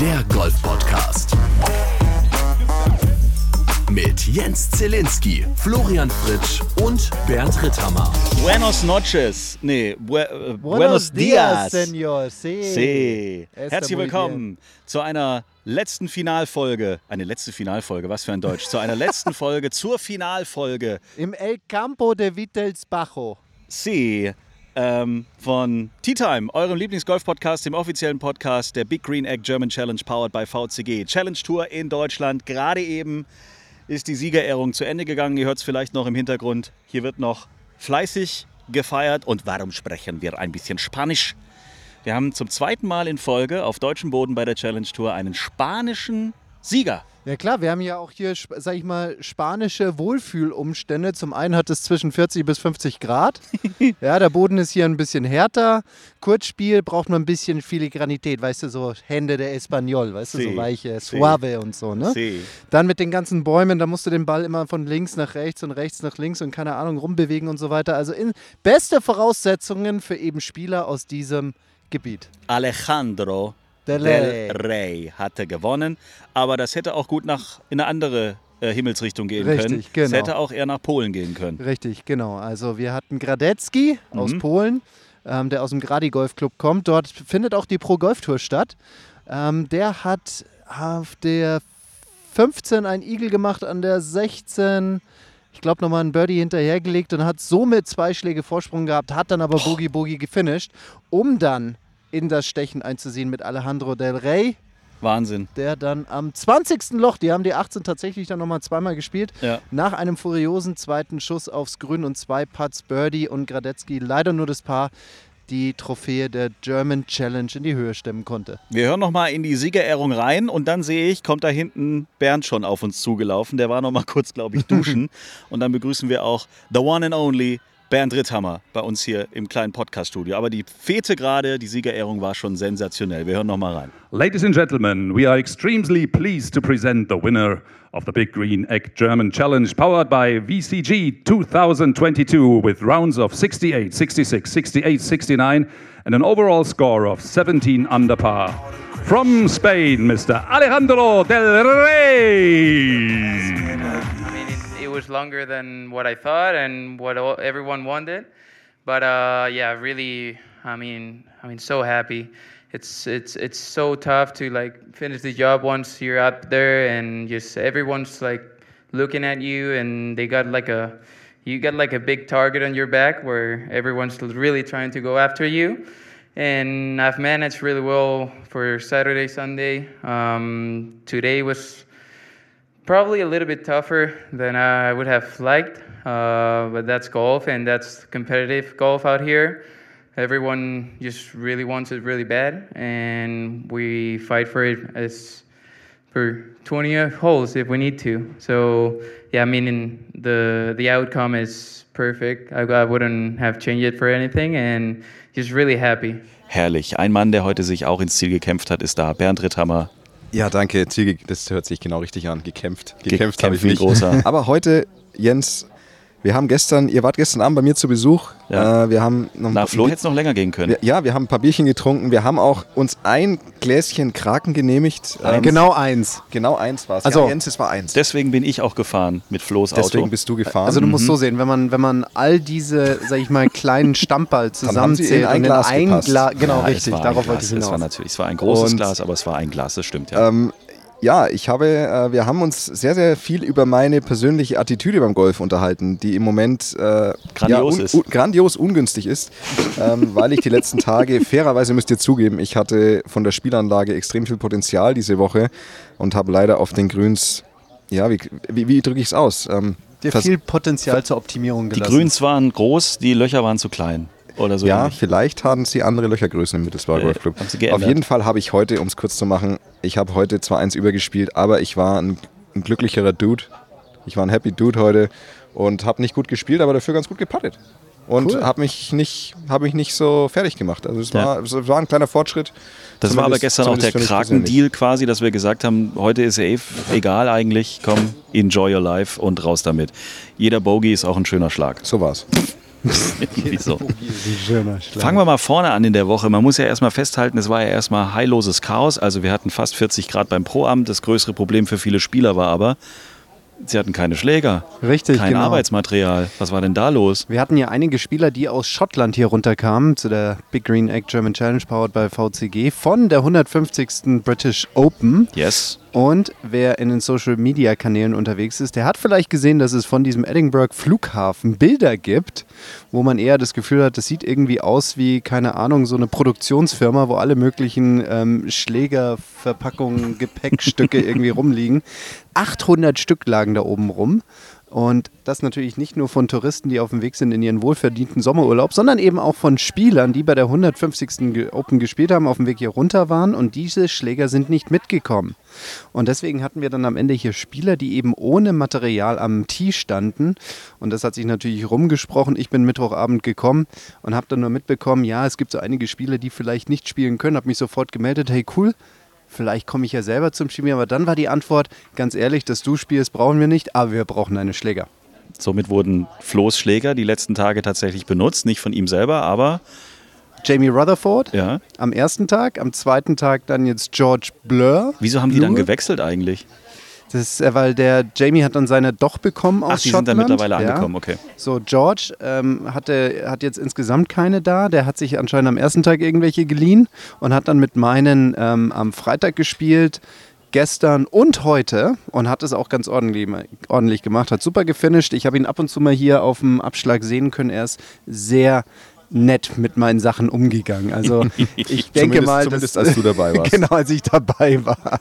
der Golf-Podcast. Mit Jens Zielinski, Florian Fritsch und Bernd Ritthammer. Buenos noches. Nee, bu äh, Buenos dias, Senor. Sí. Sí. Herzlich willkommen zu einer letzten Finalfolge. Eine letzte Finalfolge, was für ein Deutsch. Zu einer letzten Folge, zur Finalfolge. Im El Campo de Vitelsbajo. C. Ähm, von Tea Time, eurem Lieblingsgolf-Podcast, dem offiziellen Podcast der Big Green Egg German Challenge powered by VCG. Challenge Tour in Deutschland. Gerade eben ist die Siegerehrung zu Ende gegangen. Ihr hört es vielleicht noch im Hintergrund. Hier wird noch fleißig gefeiert. Und warum sprechen wir ein bisschen Spanisch? Wir haben zum zweiten Mal in Folge auf deutschem Boden bei der Challenge Tour einen spanischen Sieger. Ja klar, wir haben ja auch hier, sag ich mal, spanische Wohlfühlumstände. Zum einen hat es zwischen 40 bis 50 Grad. ja, der Boden ist hier ein bisschen härter. Kurzspiel braucht man ein bisschen Filigranität, weißt du, so Hände der Espanol, weißt du, Sí, so weiche, sí. suave und so, ne? Sí. Dann mit den ganzen Bäumen, da musst du den Ball immer von links nach rechts und rechts nach links und keine Ahnung rumbewegen und so weiter. Also in beste Voraussetzungen für eben Spieler aus diesem Gebiet. Alejandro Del Del Rey hatte gewonnen, aber das hätte auch gut nach in eine andere äh, Himmelsrichtung gehen Richtig, können. Es genau. hätte auch eher nach Polen gehen können. Richtig, genau. Also wir hatten Gradecki aus Mhm. Polen, ähm, der aus dem Gradi Golf Club kommt. Dort findet auch die Pro Golf Tour statt. Ähm, der hat auf der 15 ein Igel gemacht, an der 16 ich glaube nochmal einen Birdie hinterhergelegt und hat somit zwei Schläge Vorsprung gehabt, hat dann aber Boogie Boogie gefinisht, um dann in das Stechen einzusehen mit Alejandro Del Rey, Wahnsinn. der dann am 20. Loch, die haben die 18 tatsächlich dann nochmal zweimal gespielt, Ja. nach einem furiosen zweiten Schuss aufs Grün und zwei Putts Birdie und Gradetzky leider nur das Paar die Trophäe der German Challenge in die Höhe stemmen konnte. Wir hören noch mal in die Siegerehrung rein und dann sehe ich, kommt da hinten Bernd schon auf uns zugelaufen. Der war noch mal kurz, glaube ich, duschen. und dann begrüßen wir auch the one and only Bernd Ritthammer bei uns hier im kleinen Podcast-Studio. Aber die Fete gerade, die Siegerehrung war schon sensationell. Wir hören noch mal rein. Ladies and gentlemen, we are extremely pleased to present the winner of the Big Green Egg German Challenge powered by VCG 2022 with rounds of 68, 66, 68, 69 and an overall score of 17 under par. From Spain, Mr. Alejandro del Rey. Was longer than what I thought and what all, everyone wanted, but uh, yeah, really, I mean, I mean, so happy. It's it's it's so tough to like finish the job once you're up there and just everyone's like looking at you and they got like a you got like a big target on your back where everyone's really trying to go after you. And I've managed really well for Saturday, Sunday. Um, today was Probably a little bit tougher than I would have liked, uh, but that's golf and that's competitive golf out here. Everyone just really wants it really bad, and we fight for it as for 20 holes if we need to. So yeah, I mean the the outcome is perfect. I, I wouldn't have changed it for anything, and just really happy. Herrlich. Ein Mann, der heute sich auch ins Ziel gekämpft hat, ist da. Bernd Ritthammer. Ja, danke. Das hört sich genau richtig an. Gekämpft. Gekämpft Gekämpft habe ich nicht. großer. Aber heute, Jens, wir haben gestern, ihr wart gestern Abend bei mir zu Besuch. Ja. Äh, wir haben noch Na, Flo hätte es noch länger gehen können. wir, ja, wir haben ein paar Bierchen getrunken. Wir haben auch uns ein Gläschen Kraken genehmigt. Ähm, Genau eins. Genau eins war es. Also- ja, Jens, es war eins. Deswegen bin ich auch gefahren mit Flo's Auto. Deswegen bist du gefahren. Also du musst so sehen, wenn man, wenn man all diese, sag ich mal, kleinen Stammball haben sie in zusammenzählt ein und Glas in ein. Glas, genau Ja, richtig, darauf Glas. wollte ich Es war hinaus. natürlich, es war ein großes Und- Glas, aber es war ein Glas, das stimmt ja. Ähm, ja, ich habe, äh, wir haben uns sehr, sehr viel über meine persönliche Attitüde beim Golf unterhalten, die im Moment äh, Grandios ja, ist. Un, grandios ungünstig ist, ähm, weil ich die letzten Tage, fairerweise müsst ihr zugeben, ich hatte von der Spielanlage extrem viel Potenzial diese Woche und habe leider auf den Grüns, ja, wie, wie, wie drücke ich es aus? Ähm, Dir viel Potenzial zur Optimierung die gelassen. Grüns waren groß, die Löcher waren zu klein. Oder so ja, ähnlich. vielleicht haben sie andere Löchergrößen im Mittelsbacher Äh, Golfclub. geändert. Auf jeden Fall habe ich heute, um es kurz zu machen, ich habe heute zwar eins übergespielt, aber ich war ein, ein glücklicherer Dude. Ich war ein happy Dude heute und habe nicht gut gespielt, aber dafür ganz gut gepattet. Und Cool. habe mich, nicht, mich nicht so fertig gemacht. Also es, Ja. war, es war ein kleiner Fortschritt. Das war aber gestern auch der. Kraken-Deal quasi, dass wir gesagt haben, heute ist ja eh egal eigentlich, komm, enjoy your life und raus damit. Jeder Bogey ist auch ein schöner Schlag. So war's. Fangen wir mal vorne an in der Woche. Man muss ja erstmal festhalten, es war ja erstmal heilloses Chaos. Also wir hatten fast 40 Grad beim Proamt. Das größere Problem für viele Spieler war aber, sie hatten keine Schläger. Richtig, Kein genau. Arbeitsmaterial. Was war denn da los? Wir hatten ja einige Spieler, die aus Schottland hier runterkamen zu der Big Green Egg German Challenge powered by VCG von der 150. British Open. Yes. Und wer in den Social Media Kanälen unterwegs ist, der hat vielleicht gesehen, dass es von diesem Edinburgh Flughafen Bilder gibt, wo man eher das Gefühl hat, das sieht irgendwie aus wie, keine Ahnung, so eine Produktionsfirma, wo alle möglichen ähm, Schläger, Verpackungen, Gepäckstücke irgendwie rumliegen. 800 Stück lagen da oben rum. Und das natürlich nicht nur von Touristen, die auf dem Weg sind in ihren wohlverdienten Sommerurlaub, sondern eben auch von Spielern, die bei der 150. Ge- Open gespielt haben, auf dem Weg hier runter waren und diese Schläger sind nicht mitgekommen. Und deswegen hatten wir dann am Ende hier Spieler, die eben ohne Material am Tee standen. Und das hat sich natürlich rumgesprochen. Ich bin Mittwochabend gekommen und habe dann nur mitbekommen, ja, es gibt so einige Spieler, die vielleicht nicht spielen können. Habe mich sofort gemeldet, hey cool, vielleicht komme ich ja selber zum Spielen. Aber dann war die Antwort, ganz ehrlich, dass du spielst, brauchen wir nicht, aber wir brauchen deine Schläger. Somit wurden Flo's Schläger die letzten Tage tatsächlich benutzt. Nicht von ihm selber, aber Jamie Rutherford ja. am ersten Tag, am zweiten Tag dann jetzt George Blur. Wieso haben die dann Blur? gewechselt eigentlich? Das ist, äh, weil der Jamie hat dann seine doch bekommen aus Ach, die sind dann Schottland. mittlerweile ja. angekommen, okay. So, George ähm, hatte, hat jetzt insgesamt keine da. Der hat sich anscheinend am ersten Tag irgendwelche geliehen und hat dann mit meinen ähm, am Freitag gespielt, gestern und heute und hat es auch ganz ordentlich, ordentlich gemacht. Hat super gefinisht. Ich habe ihn ab und zu mal hier auf dem Abschlag sehen können. Er ist sehr nett mit meinen Sachen umgegangen. Also ich denke mal, zumindest dass, als du dabei warst. genau, als ich dabei war.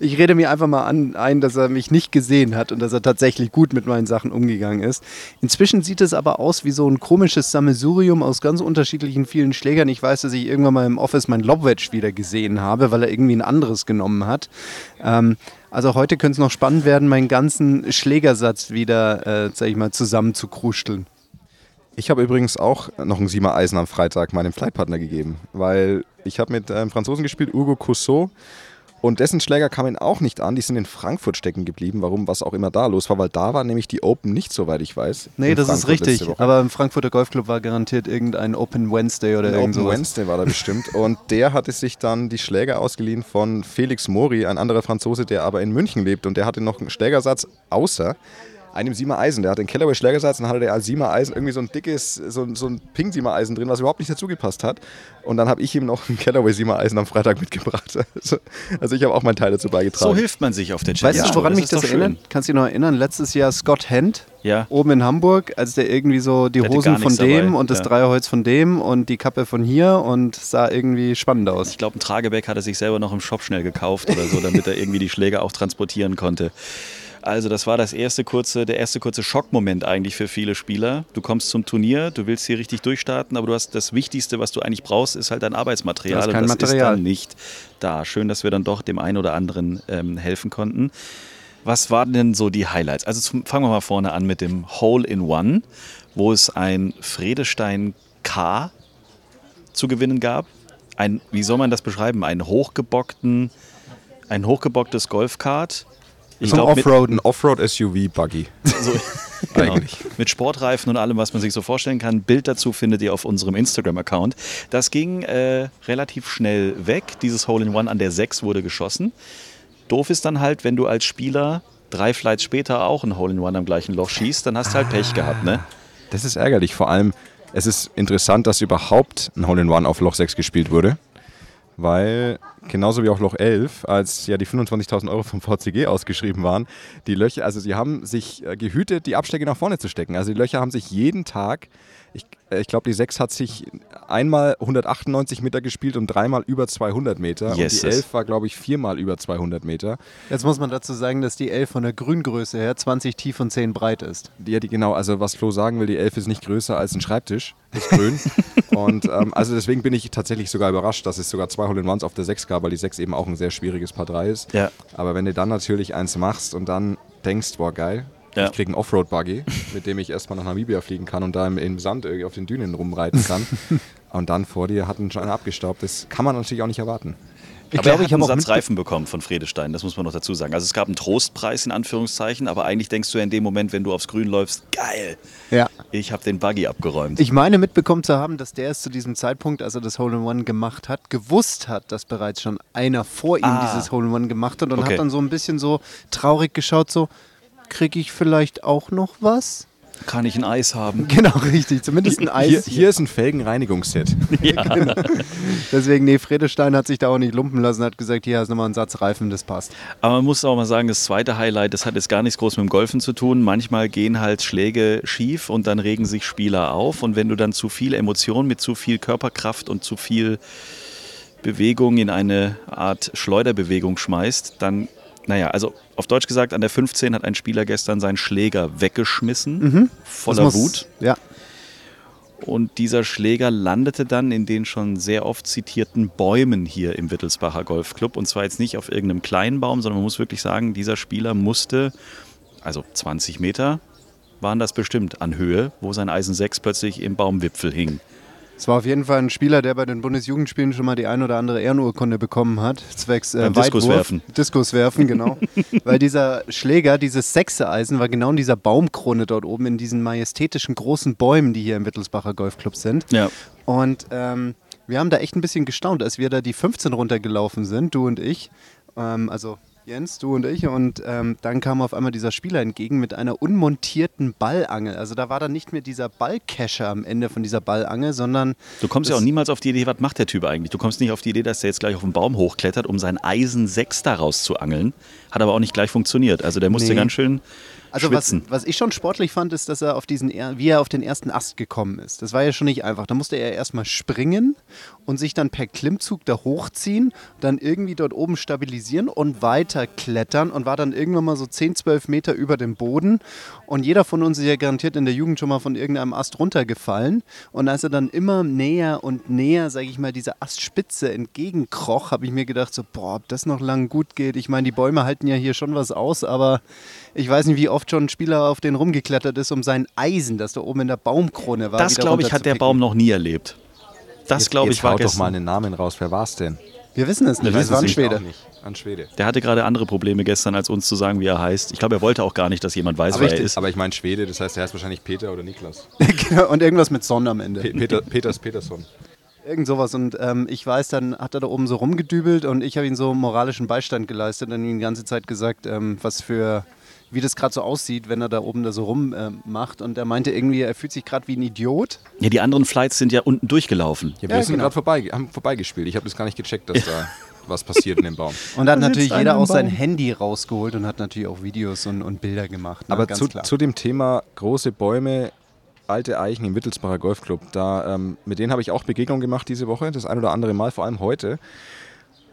Ich rede mir einfach mal an, ein, dass er mich nicht gesehen hat und dass er tatsächlich gut mit meinen Sachen umgegangen ist. Inzwischen sieht es aber aus wie so ein komisches Sammelsurium aus ganz unterschiedlichen vielen Schlägern. Ich weiß, dass ich irgendwann mal im Office mein Lobwedge wieder gesehen habe, weil er irgendwie ein anderes genommen hat. Ähm, also heute könnte es noch spannend werden, meinen ganzen Schlägersatz wieder, äh, sag ich mal, zusammen zu krusteln. Ich habe übrigens auch noch ein Siemer Eisen am Freitag meinem Flightpartner gegeben, weil ich habe mit einem Franzosen gespielt, Hugo Cousseau, und dessen Schläger kamen auch nicht an. Die sind in Frankfurt stecken geblieben, warum, was auch immer da los war, weil da war nämlich die Open nicht, soweit ich weiß. Nee, das ist Frankfurt richtig. letzte Woche. Aber im Frankfurter Golfclub war garantiert irgendein Open Wednesday oder Ein irgend Open sowas. Wednesday war da bestimmt. Und der hatte sich dann die Schläger ausgeliehen von Felix Mori, ein anderer Franzose, der aber in München lebt. Und der hatte noch einen Schlägersatz außer einem Siemer Eisen. Der hatte einen Callaway Schlägersatz und dann hatte der als Siemer Eisen irgendwie so ein dickes, so, ein- so ein Ping Siemer Eisen drin, was überhaupt nicht dazu gepasst hat. Und dann habe ich ihm noch ein Callaway Siemer Eisen am Freitag mitgebracht. Also, also ich habe auch meinen Teil dazu beigetragen. So hilft man sich auf der Challenge. Weißt du, woran das mich das erinnert? schön. Kannst du dich noch erinnern? Letztes Jahr Scott Hent Ja. oben in Hamburg, als der irgendwie so die Hosen von dem dabei, und das ja. Dreierholz von dem und die Kappe von hier und sah irgendwie spannend aus. Ich glaube, ein Trageback hat er sich selber noch im Shop schnell gekauft oder so, damit er irgendwie die Schläge auch transportieren konnte. Also das war das erste kurze, der erste kurze Schockmoment eigentlich für viele Spieler. Du kommst zum Turnier, du willst hier richtig durchstarten, aber du hast das Wichtigste, was du eigentlich brauchst, ist halt dein Arbeitsmaterial. Du hast und kein das Material. ist dann nicht da. Schön, dass wir dann doch dem einen oder anderen ähm, helfen konnten. Was waren denn so die Highlights? Also zum, fangen wir mal vorne an mit dem Hole in One, wo es ein Fredestein K zu gewinnen gab. Ein, wie soll man das beschreiben? Ein hochgebockten, ein hochgebocktes Golfkart. Ich Zum glaub, Offroaden. Ein Offroad-SUV-Buggy. so, genau, Eigentlich. Mit Sportreifen und allem, was man sich so vorstellen kann. Bild dazu findet ihr auf unserem Instagram-Account. Das ging äh, relativ schnell weg. Dieses Hole-in-One an der 6 wurde geschossen. Doof ist dann halt, wenn du als Spieler drei Flights später auch ein Hole-in-One am gleichen Loch schießt, dann hast du halt Pech gehabt, ne? Das ist ärgerlich. Vor allem, es ist interessant, dass überhaupt ein Hole-in-One auf Loch 6 gespielt wurde. Weil genauso wie auch Loch 11, als ja die 25.000 Euro vom VCG ausgeschrieben waren, die Löcher, also sie haben sich äh, gehütet, die Abschläge nach vorne zu stecken. Also die Löcher haben sich jeden Tag, ich, äh, ich glaube die 6 hat sich einmal 198 Meter gespielt und dreimal über 200 Meter. Yes, und die yes. 11 war glaube ich viermal über 200 Meter. Jetzt muss man dazu sagen, dass die 11 von der Grüngröße her 20 tief und 10 breit ist. Ja, die, genau, also was Flo sagen will, die 11 ist nicht größer als ein Schreibtisch, ist grün. und ähm, also deswegen bin ich tatsächlich sogar überrascht, dass es sogar zwei Hole-in-Ones auf der 6 gab, weil die 6 eben auch ein sehr schwieriges Paar 3 ist. Ja. Aber wenn du dann natürlich eins machst und dann denkst, boah geil, Ja. ich kriege einen Offroad-Buggy, mit dem ich erstmal nach Namibia fliegen kann und da im, im Sand irgendwie auf den Dünen rumreiten kann. und dann vor dir hat ein schon einer abgestaubt, das kann man natürlich auch nicht erwarten. Ich aber glaube, ich habe einen auch Satz Reifen bekommen von Fredestein, das muss man noch dazu sagen. Also es gab einen Trostpreis in Anführungszeichen, aber eigentlich denkst du ja in dem Moment, wenn du aufs Grün läufst, geil, Ja. Ich habe den Buggy abgeräumt. Ich meine mitbekommen zu haben, dass der es zu diesem Zeitpunkt, als er das Hole in One gemacht hat, gewusst hat, dass bereits schon einer vor ihm Ah. dieses Hole in One gemacht hat und Okay. hat dann so ein bisschen so traurig geschaut, so, kriege ich vielleicht auch noch was? Kann ich ein Eis haben? Genau, richtig. Zumindest ein Eis. Hier, hier ist ein Felgenreinigungsset. Deswegen, nee, Fredestein hat sich da auch nicht lumpen lassen, hat gesagt, hier hast du nochmal einen Satz Reifen, das passt. Aber man muss auch mal sagen, das zweite Highlight, das hat jetzt gar nichts groß mit dem Golfen zu tun. Manchmal gehen halt Schläge schief und dann regen sich Spieler auf. Und wenn du dann zu viel Emotion mit zu viel Körperkraft und zu viel Bewegung in eine Art Schleuderbewegung schmeißt, dann, naja, also auf Deutsch gesagt, an der 15 hat ein Spieler gestern seinen Schläger weggeschmissen, voller Mhm. Das muss- Wut. Ja. Und dieser Schläger landete dann in den schon sehr oft zitierten Bäumen hier im Wittelsbacher Golfclub. Und zwar jetzt nicht auf irgendeinem kleinen Baum, sondern man muss wirklich sagen, dieser Spieler musste, also 20 Meter waren das bestimmt an Höhe, wo sein Eisen 6 plötzlich im Baumwipfel hing. Es war auf jeden Fall ein Spieler, der bei den Bundesjugendspielen schon mal die ein oder andere Ehrenurkunde bekommen hat, zwecks äh, Beim Weitwurf. Diskuswerfen. Diskuswerfen, genau. Weil dieser Schläger, dieses Sechse-Eisen, war genau in dieser Baumkrone dort oben, in diesen majestätischen großen Bäumen, die hier im Wittelsbacher Golfclub sind. Ja. Und ähm, wir haben da echt ein bisschen gestaunt, als wir da die 15 runtergelaufen sind, du und ich. Ähm, also Jens, du und ich. Und ähm, dann kam auf einmal dieser Spieler entgegen mit einer unmontierten Ballangel. Also da war dann nicht mehr dieser Ballcasher am Ende von dieser Ballangel, sondern Du kommst ja auch niemals auf die Idee, was macht der Typ eigentlich? Du kommst nicht auf die Idee, dass der jetzt gleich auf den Baum hochklettert, um sein Eisen 6 daraus zu angeln. Hat aber auch nicht gleich funktioniert. Also der musste Nee. ganz schön Also was, schwitzen. was ich schon sportlich fand, ist, dass er auf diesen, wie er auf den ersten Ast gekommen ist. Das war ja schon nicht einfach. Da musste er erstmal springen und sich dann per Klimmzug da hochziehen, dann irgendwie dort oben stabilisieren und weiter klettern und war dann irgendwann mal so 10, 12 Meter über dem Boden. Und jeder von uns ist ja garantiert in der Jugend schon mal von irgendeinem Ast runtergefallen. Und als er dann immer näher und näher, sage ich mal, dieser Astspitze entgegenkroch, habe ich mir gedacht, so, boah, ob das noch lang gut geht. Ich meine, die Bäume halten ja hier schon was aus, aber ich weiß nicht, wie oft schon ein Spieler auf den rumgeklettert ist, um sein Eisen, das da oben in der Baumkrone war. Das, glaube ich, hat der. Baum noch nie erlebt. Das, glaube ich, war haut doch gestern. mal einen Namen raus. Wer war es denn? Wir wissen es nicht, Wir es war ein Schwede. An Schwede. Der hatte gerade andere Probleme gestern, als uns zu sagen, wie er heißt. Ich glaube, er wollte auch gar nicht, dass jemand weiß, Aber wer er ist. aber ich meine Schwede, das heißt, er heißt wahrscheinlich Peter oder Niklas. Genau, und irgendwas mit Sonne am Ende. Pe Peter, Peters Peterson. Irgend sowas. Und ähm, ich weiß, dann hat er da oben so rumgedübelt und ich habe ihm so moralischen Beistand geleistet und ihm die ganze Zeit gesagt, ähm, was für, wie das gerade so aussieht, wenn er da oben da so rummacht. macht. und er meinte irgendwie, er fühlt sich gerade wie ein Idiot. Ja, die anderen Flights sind ja unten durchgelaufen. Ja, wir Ja, sind genau. gerade vorbei, haben vorbeigespielt. Ich habe das gar nicht gecheckt, dass da was passiert in dem Baum. Und dann hat Da natürlich jeder auch sein. Handy rausgeholt und hat natürlich auch Videos und, und Bilder gemacht. ne? Aber Ganz zu, klar. zu dem Thema große Bäume, alte Eichen im Wittelsbacher Golfclub, da, ähm, mit denen habe ich auch Begegnung gemacht diese Woche, das ein oder andere Mal, vor allem heute.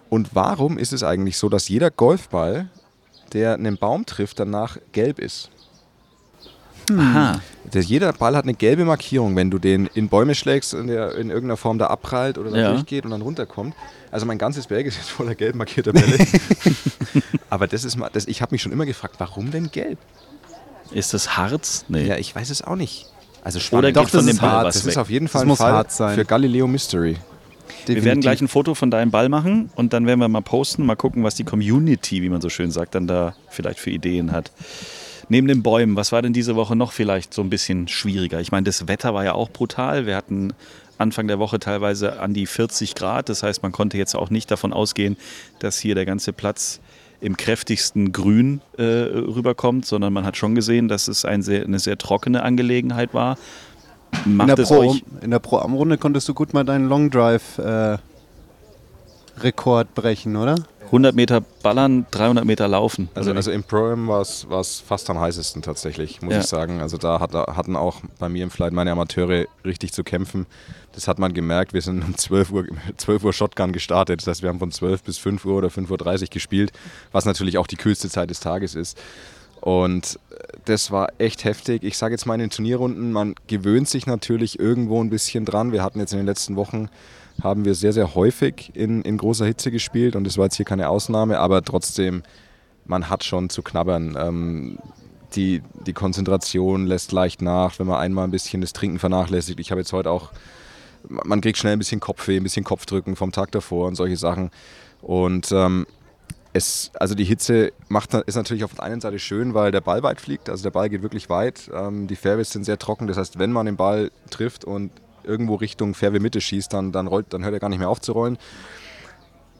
Und warum ist es eigentlich so, dass jeder Golfball, der einen Baum trifft, danach gelb ist? Aha. Der, jeder Ball hat eine gelbe Markierung, wenn du den in Bäume schlägst und der in irgendeiner Form da abprallt oder da Ja. durchgeht und dann runterkommt. Also mein ganzes Berg ist jetzt voller gelb markierter Bälle. Aber das ist mal, das, ich habe mich schon immer gefragt, warum denn gelb? Ist das Harz? Nee. Ja, ich weiß es auch nicht. Also Oder spannend. geht Doch, von das dem ist Ball hart. was das weg? ist auf jeden Das Fall ein Fall für Galileo Mystery. Wir werden gleich ein Foto von deinem Ball machen und dann werden wir mal posten, mal gucken, was die Community, wie man so schön sagt, dann da vielleicht für Ideen hat. Neben den Bäumen, was war denn diese Woche noch vielleicht so ein bisschen schwieriger? Ich meine, das Wetter war ja auch brutal. Wir hatten Anfang der Woche teilweise an die 40 Grad. Das heißt, man konnte jetzt auch nicht davon ausgehen, dass hier der ganze Platz im kräftigsten Grün äh, rüberkommt, sondern man hat schon gesehen, dass es ein sehr, eine sehr trockene Angelegenheit war. In, Macht der es Pro, euch in der Pro-Am-Runde konntest du gut mal deinen Long Drive äh, Rekord brechen, oder? 100 Meter ballern, 300 Meter laufen. Also, also im Pro-Am war es fast am heißesten tatsächlich, muss Ja. ich sagen. Also da hat, hatten auch bei mir im Flight meine Amateure richtig zu kämpfen. Das hat man gemerkt. Wir sind um 12 Uhr, 12 Uhr Shotgun gestartet. Das heißt, wir haben von 12 bis 5 Uhr oder 5.30 Uhr gespielt, was natürlich auch die kühlste Zeit des Tages ist. Und äh, das war echt heftig. Ich sage jetzt mal in den Turnierrunden, man gewöhnt sich natürlich irgendwo ein bisschen dran. Wir hatten jetzt in den letzten Wochen, haben wir sehr, sehr häufig in, in großer Hitze gespielt und das war jetzt hier keine Ausnahme, aber trotzdem, man hat schon zu knabbern. Ähm, die, die Konzentration lässt leicht nach, wenn man einmal ein bisschen das Trinken vernachlässigt. Ich habe jetzt heute auch, man kriegt schnell ein bisschen Kopfweh, ein bisschen Kopfdrücken vom Tag davor und solche Sachen. Und ähm, es, also die Hitze macht, ist natürlich auf der einen Seite schön, weil der Ball weit fliegt. Also der Ball geht wirklich weit. Ähm, die Fairways sind sehr trocken. Das heißt, wenn man den Ball trifft und irgendwo Richtung Fairway Mitte schießt, dann, dann, rollt, dann hört er gar nicht mehr auf zu rollen.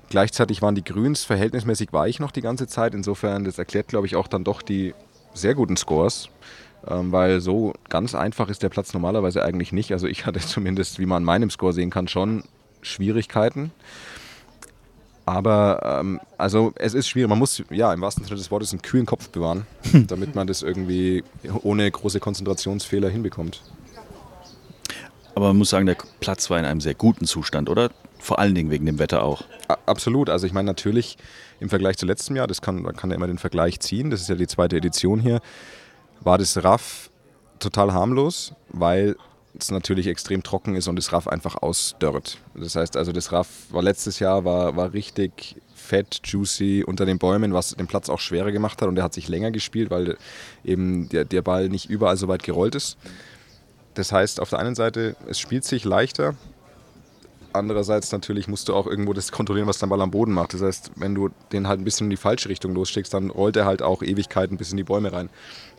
Gleichzeitig waren die Grüns verhältnismäßig weich noch die ganze Zeit. Insofern, das erklärt, glaube ich, auch dann doch die sehr guten Scores. Ähm, weil so ganz einfach ist der Platz normalerweise eigentlich nicht. Also ich hatte zumindest, wie man an meinem Score sehen kann, schon Schwierigkeiten. Aber ähm, also es ist schwierig. Man muss ja im wahrsten Sinne des Wortes einen kühlen Kopf bewahren, damit man das irgendwie ohne große Konzentrationsfehler hinbekommt. Aber man muss sagen, der Platz war in einem sehr guten Zustand, oder? Vor allen Dingen wegen dem Wetter auch. Absolut. Also ich meine natürlich im Vergleich zu letztem Jahr, das kann, man kann ja immer den Vergleich ziehen, das ist ja die zweite Edition hier, war das Raff total harmlos, weil es natürlich extrem trocken ist und das Raff einfach ausdörrt. Das heißt also, das Raff war letztes Jahr war, war richtig fett, juicy unter den Bäumen, was den Platz auch schwerer gemacht hat und der hat sich länger gespielt, weil eben der, der Ball nicht überall so weit gerollt ist. Das heißt, auf der einen Seite, es spielt sich leichter, andererseits natürlich musst du auch irgendwo das kontrollieren, was dein Ball am Boden macht. Das heißt, wenn du den halt ein bisschen in die falsche Richtung losschickst, dann rollt er halt auch Ewigkeiten bis in die Bäume rein.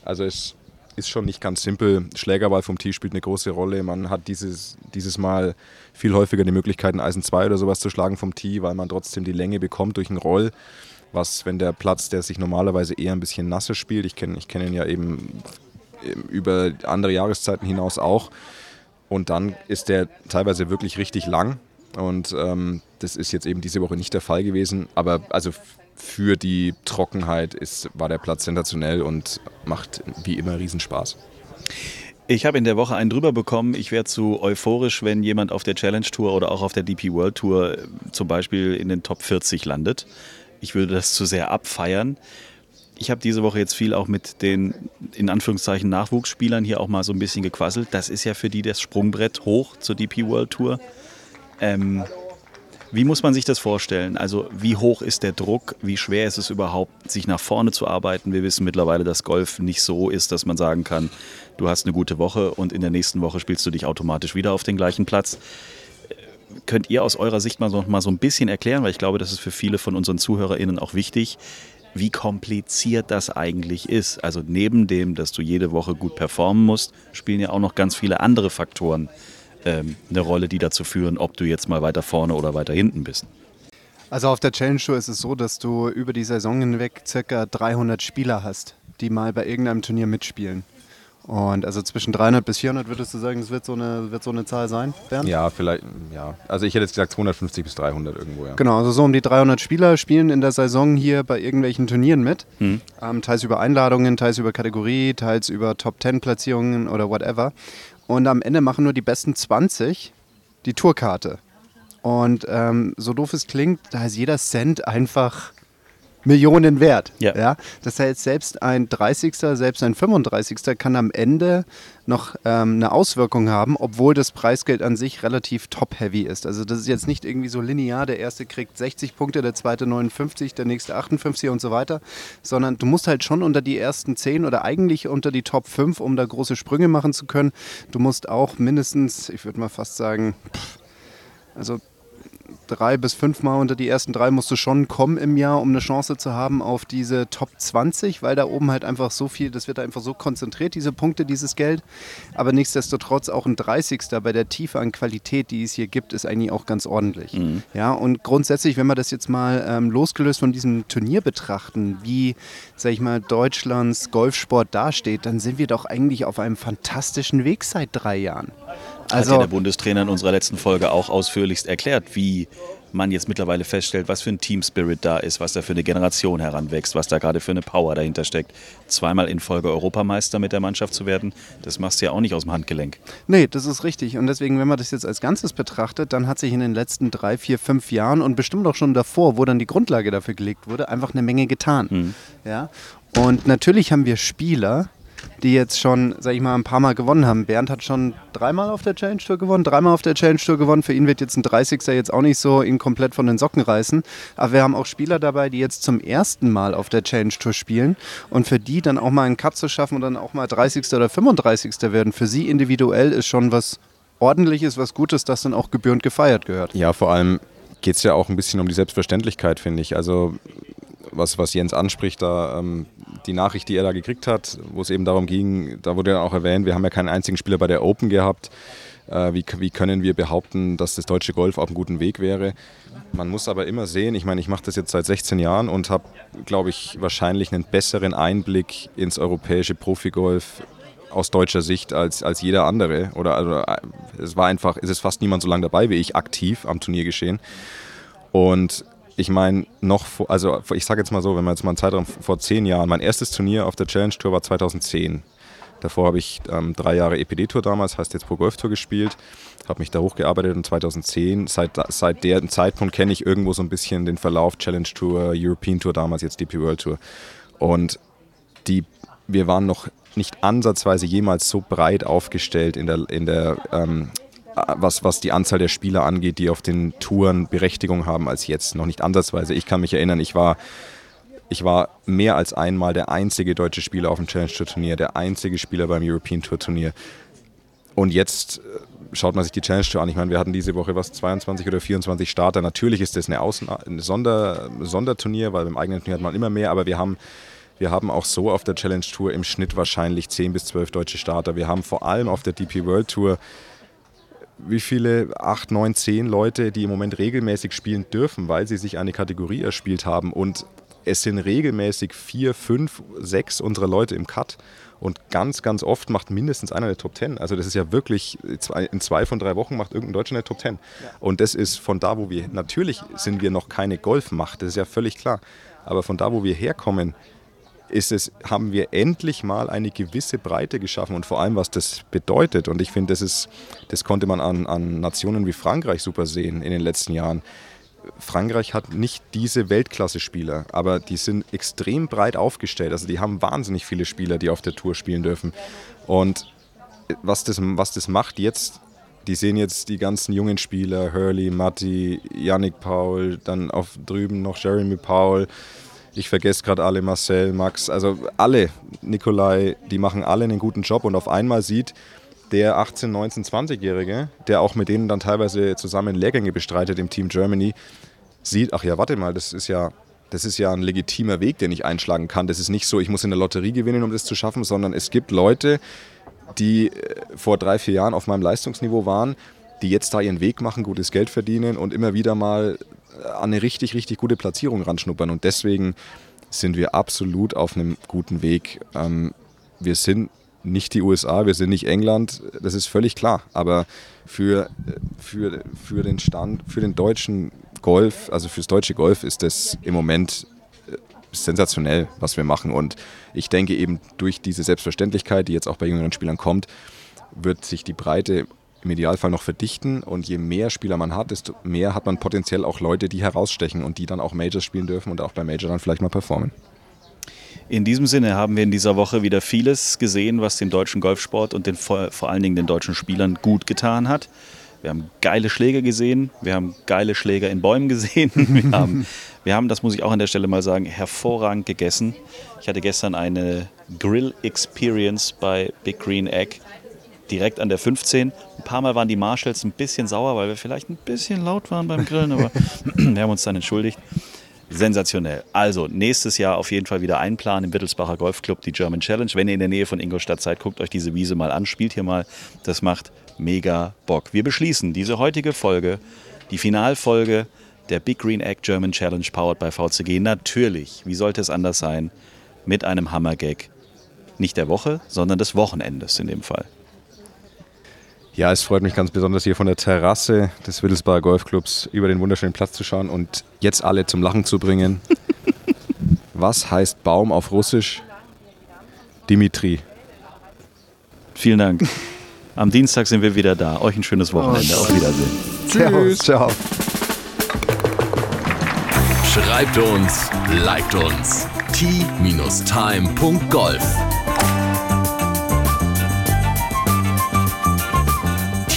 Also es ist schon nicht ganz simpel. Schlägerball vom Tee spielt eine große Rolle. Man hat dieses, dieses Mal viel häufiger die Möglichkeit, ein Eisen 2 oder sowas zu schlagen vom Tee, weil man trotzdem die Länge bekommt durch einen Roll. Was, wenn der Platz, der sich normalerweise eher ein bisschen nasser spielt, ich kenne ich kenn ihn ja eben über andere Jahreszeiten hinaus auch. Und dann ist der teilweise wirklich richtig lang. Und ähm, das ist jetzt eben diese Woche nicht der Fall gewesen. Aber also für die Trockenheit ist, war der Platz sensationell und macht wie immer Riesenspaß. Ich habe in der Woche einen drüber bekommen. Ich wäre zu euphorisch, wenn jemand auf der Challenge Tour oder auch auf der DP World Tour äh, zum Beispiel in den Top 40 landet. Ich würde das zu sehr abfeiern. Ich habe diese Woche jetzt viel auch mit den in Anführungszeichen Nachwuchsspielern hier auch mal so ein bisschen gequasselt. Das ist ja für die das Sprungbrett hoch zur DP World Tour. Ähm, wie muss man sich das vorstellen? Also wie hoch ist der Druck? Wie schwer ist es überhaupt, sich nach vorne zu arbeiten? Wir wissen mittlerweile, dass Golf nicht so ist, dass man sagen kann, du hast eine gute Woche und in der nächsten Woche spielst du dich automatisch wieder auf den gleichen Platz. Könnt ihr aus eurer Sicht mal so, mal so ein bisschen erklären, weil ich glaube, das ist für viele von unseren ZuhörerInnen auch wichtig, wie kompliziert das eigentlich ist. Also neben dem, dass du jede Woche gut performen musst, spielen ja auch noch ganz viele andere Faktoren ähm, eine Rolle, die dazu führen, ob du jetzt mal weiter vorne oder weiter hinten bist. Also auf der Challenge Tour ist es so, dass du über die Saison hinweg circa 300 Spieler hast, die mal bei irgendeinem Turnier mitspielen. Und also zwischen 300 bis 400 würdest du sagen, das wird so eine, wird so eine Zahl sein, Bernd? Ja, vielleicht, ja. Also ich hätte jetzt gesagt 250 bis 300 irgendwo, ja. Genau, also so um die 300 Spieler spielen in der Saison hier bei irgendwelchen Turnieren mit. Mhm. Ähm, teils über Einladungen, teils über Kategorie, teils über Top-10-Platzierungen oder whatever. Und am Ende machen nur die besten 20 die Tourkarte. Und ähm, so doof es klingt, da ist jeder Cent einfach Millionen wert. Ja. ja. Das heißt, selbst ein 30., selbst ein 35. kann am Ende noch ähm, eine Auswirkung haben, obwohl das Preisgeld an sich relativ top-heavy ist. Also das ist jetzt nicht irgendwie so linear, der erste kriegt 60 Punkte, der zweite 59, der nächste 58 und so weiter, sondern du musst halt schon unter die ersten 10 oder eigentlich unter die Top 5, um da große Sprünge machen zu können. Du musst auch mindestens, ich würde mal fast sagen, also drei bis fünfmal unter die ersten drei musst du schon kommen im Jahr, um eine Chance zu haben auf diese Top 20, weil da oben halt einfach so viel, das wird einfach so konzentriert, diese Punkte, dieses Geld. Aber nichtsdestotrotz auch ein 30. bei der Tiefe an Qualität, die es hier gibt, ist eigentlich auch ganz ordentlich. Mhm. Ja, und grundsätzlich, wenn wir das jetzt mal ähm, losgelöst von diesem Turnier betrachten, wie, sag ich mal, Deutschlands Golfsport dasteht, dann sind wir doch eigentlich auf einem fantastischen Weg seit drei Jahren. Also, Hat ja der Bundestrainer in unserer letzten Folge auch ausführlichst erklärt, wie man jetzt mittlerweile feststellt, was für ein Team Spirit da ist, was da für eine Generation heranwächst, was da gerade für eine Power dahinter steckt. Zweimal in Folge Europameister mit der Mannschaft zu werden, das machst du ja auch nicht aus dem Handgelenk. Nee, das ist richtig. Und deswegen, wenn man das jetzt als Ganzes betrachtet, dann hat sich in den letzten drei, vier, fünf Jahren und bestimmt auch schon davor, wo dann die Grundlage dafür gelegt wurde, einfach eine Menge getan. Mhm. Ja? Und natürlich haben wir Spieler, die jetzt schon, sag ich mal, ein paar Mal gewonnen haben. Bernd hat schon dreimal auf der Challenge Tour gewonnen, dreimal auf der Challenge Tour gewonnen. Für ihn wird jetzt ein 30er jetzt auch nicht so ihn komplett von den Socken reißen. Aber wir haben auch Spieler dabei, die jetzt zum ersten Mal auf der Challenge Tour spielen und für die dann auch mal einen Cut zu schaffen und dann auch mal 30. oder 35. werden. Für sie individuell ist schon was Ordentliches, was Gutes, das dann auch gebührend gefeiert gehört. Ja, vor allem geht es ja auch ein bisschen um die Selbstverständlichkeit, finde ich. Also was, was Jens anspricht, da ähm, die Nachricht, die er da gekriegt hat, wo es eben darum ging, da wurde dann auch erwähnt, wir haben ja keinen einzigen Spieler bei der Open gehabt. Äh, wie, wie können wir behaupten, dass das deutsche Golf auf einem guten Weg wäre? Man muss aber immer sehen, ich meine, ich mache das jetzt seit 16 Jahren und habe, glaube ich, wahrscheinlich einen besseren Einblick ins europäische Profigolf aus deutscher Sicht als, als jeder andere. Oder also, es war einfach, es ist fast niemand so lange dabei wie ich aktiv am Turniergeschehen. Und ich meine, noch vor, also ich sage jetzt mal so, wenn man jetzt mal einen Zeitraum vor zehn Jahren, mein erstes Turnier auf der Challenge Tour war 2010. Davor habe ich ähm, drei Jahre EPD-Tour damals, heißt jetzt Pro Golf Tour gespielt, habe mich da hochgearbeitet und 2010, seit, seit dem Zeitpunkt kenne ich irgendwo so ein bisschen den Verlauf Challenge Tour, European Tour damals, jetzt DP World Tour. Und die, wir waren noch nicht ansatzweise jemals so breit aufgestellt in der, in der ähm, was, was die Anzahl der Spieler angeht, die auf den Touren Berechtigung haben als jetzt. Noch nicht ansatzweise. Ich kann mich erinnern, ich war, ich war mehr als einmal der einzige deutsche Spieler auf dem Challenge Tour Turnier, der einzige Spieler beim European Tour Turnier. Und jetzt äh, schaut man sich die Challenge Tour an. Ich meine, wir hatten diese Woche was 22 oder 24 Starter. Natürlich ist das eine, Außen ein Sonder Sonderturnier, weil beim eigenen Turnier hat man immer mehr, aber wir haben wir haben auch so auf der Challenge Tour im Schnitt wahrscheinlich 10 bis 12 deutsche Starter. Wir haben vor allem auf der DP World Tour wie viele, acht, neun, zehn Leute, die im Moment regelmäßig spielen dürfen, weil sie sich eine Kategorie erspielt haben. Und es sind regelmäßig vier, fünf, sechs unserer Leute im Cut. Und ganz, ganz oft macht mindestens einer eine Top Ten. Also das ist ja wirklich, in zwei von drei Wochen macht irgendein Deutscher eine Top Ten. Und das ist von da, wo wir, natürlich sind wir noch keine Golfmacht, das ist ja völlig klar. Aber von da, wo wir herkommen, ist es, haben wir endlich mal eine gewisse Breite geschaffen und vor allem, was das bedeutet. Und ich finde, das, das konnte man an, an Nationen wie Frankreich super sehen in den letzten Jahren. Frankreich hat nicht diese Weltklasse-Spieler, aber die sind extrem breit aufgestellt. Also die haben wahnsinnig viele Spieler, die auf der Tour spielen dürfen. Und was das, was das macht jetzt, die sehen jetzt die ganzen jungen Spieler, Hurley, Matti, Yannick Paul, dann auf drüben noch Jeremy Paul, ich vergesse gerade alle, Marcel, Max, also alle, Nikolai, die machen alle einen guten Job und auf einmal sieht der 18-, 19-, 20-Jährige, der auch mit denen dann teilweise zusammen Lehrgänge bestreitet im Team Germany, sieht, ach ja, warte mal, das ist ja, das ist ja ein legitimer Weg, den ich einschlagen kann. Das ist nicht so, ich muss in der Lotterie gewinnen, um das zu schaffen, sondern es gibt Leute, die äh, vor drei, vier Jahren auf meinem Leistungsniveau waren, die jetzt da ihren Weg machen, gutes Geld verdienen und immer wieder mal an eine richtig, richtig gute Platzierung ranschnuppern. Und deswegen sind wir absolut auf einem guten Weg. Ähm, wir sind nicht die USA, wir sind nicht England, das ist völlig klar. Aber für, für, für den Stand, für den deutschen Golf, also fürs deutsche Golf ist das im Moment äh, sensationell, was wir machen. Und ich denke eben durch diese Selbstverständlichkeit, die jetzt auch bei jüngeren Spielern kommt, wird sich die Breite im Idealfall noch verdichten. Und je mehr Spieler man hat, desto mehr hat man potenziell auch Leute, die herausstechen und die dann auch Majors spielen dürfen und auch bei Major dann vielleicht mal performen. In diesem Sinne haben wir in dieser Woche wieder vieles gesehen, was dem deutschen Golfsport und den, vor allen Dingen den deutschen Spielern gut getan hat. Wir haben geile Schläge gesehen, wir haben geile Schläger in Bäumen gesehen, wir haben, wir haben, das muss ich auch an der Stelle mal sagen, hervorragend gegessen. Ich hatte gestern eine Grill Experience bei Big Green Egg direkt an der 15. Ein paar Mal waren die Marshalls ein bisschen sauer, weil wir vielleicht ein bisschen laut waren beim Grillen, aber wir haben uns dann entschuldigt. Sensationell. Also nächstes Jahr auf jeden Fall wieder einplanen im Wittelsbacher Golfclub, die German Challenge. Wenn ihr in der Nähe von Ingolstadt seid, guckt euch diese Wiese mal an, spielt hier mal. Das macht mega Bock. Wir beschließen diese heutige Folge, die Finalfolge der Big Green Egg German Challenge powered by VCG. Natürlich, wie sollte es anders sein, mit einem Hammergag. Nicht der Woche, sondern des Wochenendes in dem Fall. Ja, es freut mich ganz besonders hier von der Terrasse des Wittelsbacher Golfclubs über den wunderschönen Platz zu schauen und jetzt alle zum Lachen zu bringen. Was heißt Baum auf Russisch? Dimitri. Vielen Dank. Am Dienstag sind wir wieder da. Euch ein schönes Wochenende. Oh, Auf Wiedersehen. Tschüss. Ciao. Schreibt uns, liked uns. t-time.golf